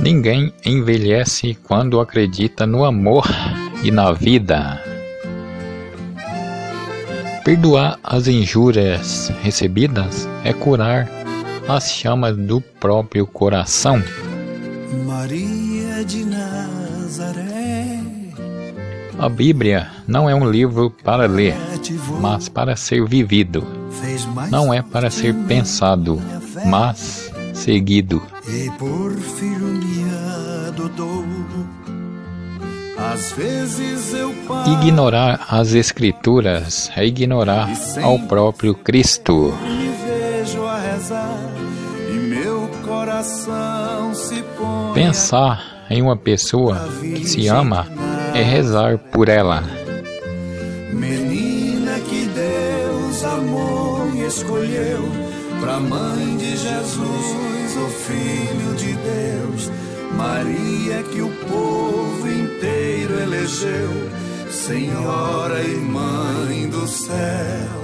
Ninguém envelhece quando acredita no amor e na vida. Perdoar as injúrias recebidas é curar as chamas do próprio coração. Maria de Nazaré. A Bíblia não é um livro para ler, mas para ser vivido. Não é para ser pensado, mas seguido. E por filho me adotou. Às vezes eu paro Ignorar as Escrituras é ignorar ao próprio Cristo. me vejo a rezar e meu coração se põe Pensar em uma pessoa que se ama é rezar por ela. Menina que Deus amou e escolheu pra mãe de Jesus, o Filho de Deus. Maria que o povo inteiro elegeu, Senhora e Mãe do céu.